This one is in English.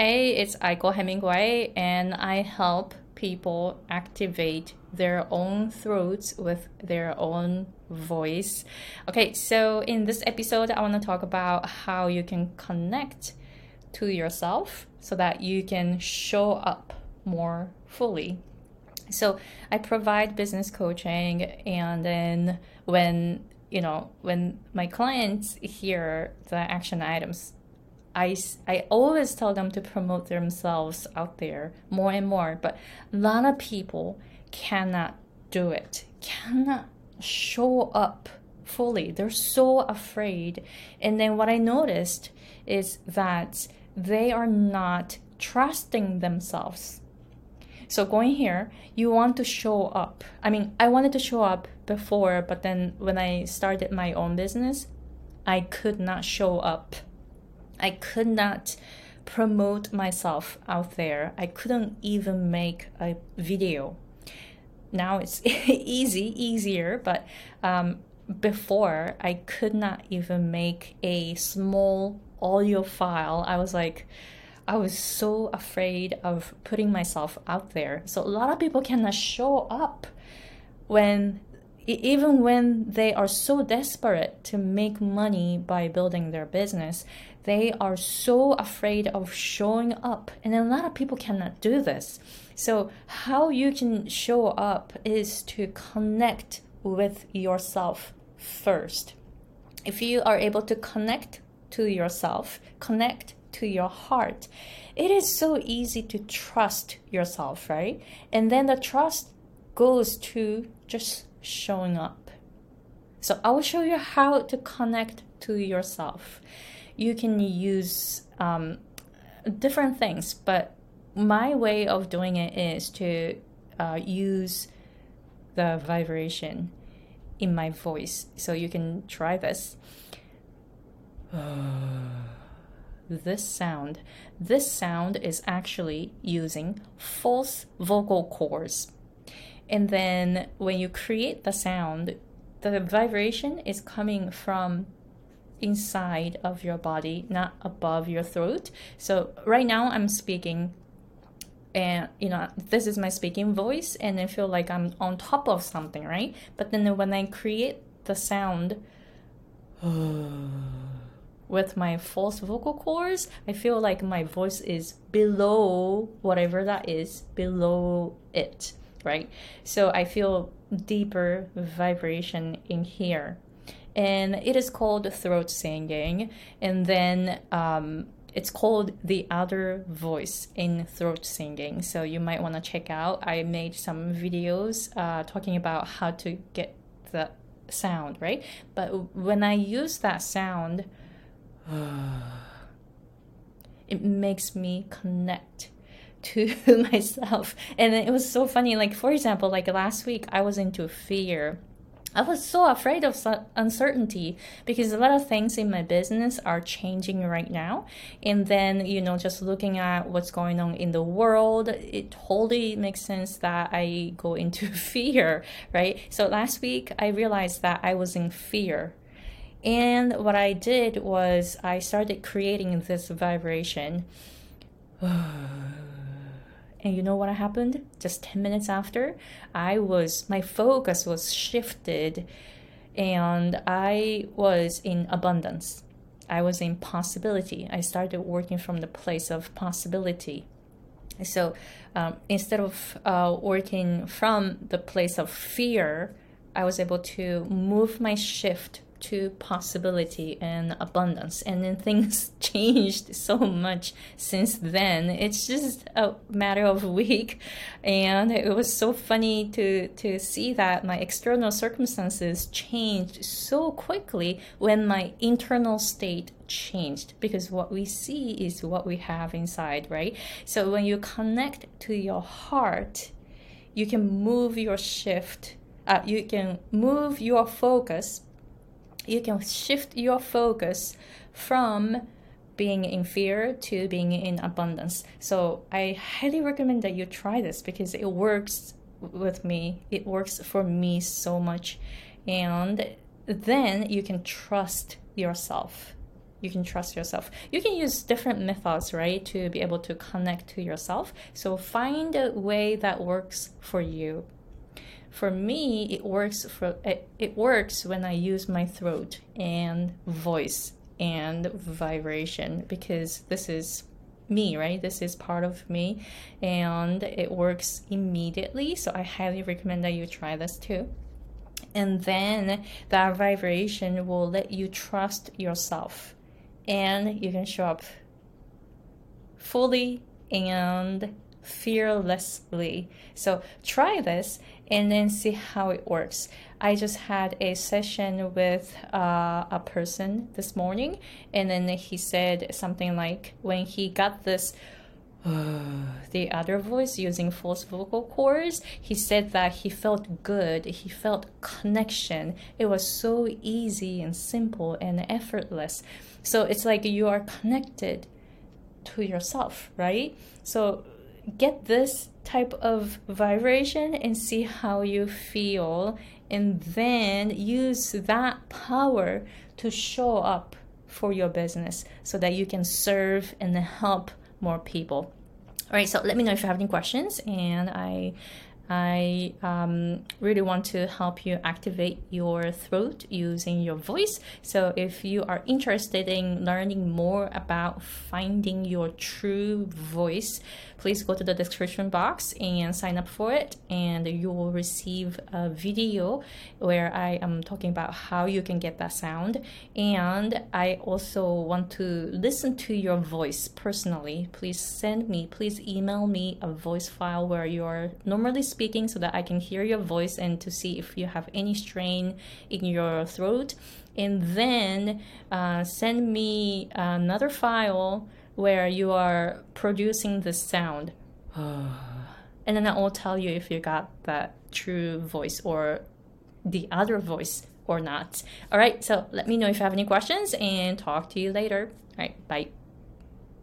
Hey, it's Aiko Hemingway, and I help people activate their own throats with their own voice. Okay, so in this episode, I want to talk about how you can connect to yourself so that you can show up more fully. So I provide business coaching, and then when you know when my clients hear the action items I, I always tell them to promote themselves out there more and more, but a lot of people cannot do it, cannot show up fully. They're so afraid. And then what I noticed is that they are not trusting themselves. So going here, you want to show up. I mean, I wanted to show up before, but then when I started my own business, I could not show up I could not promote myself out there. I couldn't even make a video. Now it's easy, easier, but um, before I could not even make a small audio file. I was like, I was so afraid of putting myself out there. So a lot of people cannot show up when even when they are so desperate to make money by building their business, they are so afraid of showing up. And a lot of people cannot do this. So, how you can show up is to connect with yourself first. If you are able to connect to yourself, connect to your heart, it is so easy to trust yourself, right? And then the trust goes to just showing up. So I will show you how to connect to yourself. You can use um, different things, but my way of doing it is to uh, use the vibration in my voice. So you can try this. this sound. This sound is actually using false vocal cords. And then when you create the sound, the vibration is coming from inside of your body, not above your throat. So right now I'm speaking and you know this is my speaking voice and I feel like I'm on top of something, right? But then when I create the sound with my false vocal cords, I feel like my voice is below whatever that is, below it right? So I feel deeper vibration in here. And it is called throat singing. And then um, it's called the other voice in throat singing. So you might want to check out. I made some videos uh, talking about how to get the sound, right? But when I use that sound, it makes me connect to myself. And it was so funny. Like, for example, like last week, I was into fear. I was so afraid of uncertainty because a lot of things in my business are changing right now. And then, you know, just looking at what's going on in the world, it totally makes sense that I go into fear, right? So last week, I realized that I was in fear. And what I did was I started creating this vibration. And you know what happened? Just 10 minutes after, I was, my focus was shifted and I was in abundance. I was in possibility. I started working from the place of possibility. So um, instead of uh, working from the place of fear, I was able to move my shift to possibility and abundance. And then things changed so much since then. It's just a matter of a week. And it was so funny to, to see that my external circumstances changed so quickly when my internal state changed because what we see is what we have inside, right? So when you connect to your heart, you can move your shift, uh, you can move your focus you can shift your focus from being in fear to being in abundance. So I highly recommend that you try this because it works with me. It works for me so much. And then you can trust yourself. you can trust yourself. You can use different methods, right, to be able to connect to yourself. So find a way that works for you. For me, it works for it, works when I use my throat and voice and vibration because this is me, right? This is part of me and it works immediately. So I highly recommend that you try this too. And then that vibration will let you trust yourself and you can show up fully and fearlessly. So try this and then see how it works. I just had a session with uh, a person this morning, and then he said something like when he got this. the other voice using false vocal cords, he said that he felt good, he felt connection. It was so easy and simple and effortless. So it's like you are connected to yourself, right? So get this type of vibration and see how you feel and then use that power to show up for your business so that you can serve and help more people. All right so let me know if you have any questions and i I um, really want to help you activate your throat using your voice. So, if you are interested in learning more about finding your true voice, please go to the description box and sign up for it. And you will receive a video where I am talking about how you can get that sound. And I also want to listen to your voice personally. Please send me, please email me a voice file where you're normally speaking so that I can hear your voice and to see if you have any strain in your throat. And then uh, send me another file where you are producing the sound. and then I will tell you if you got that true voice or the other voice or not. All right, so let me know if you have any questions and talk to you later. All right, bye.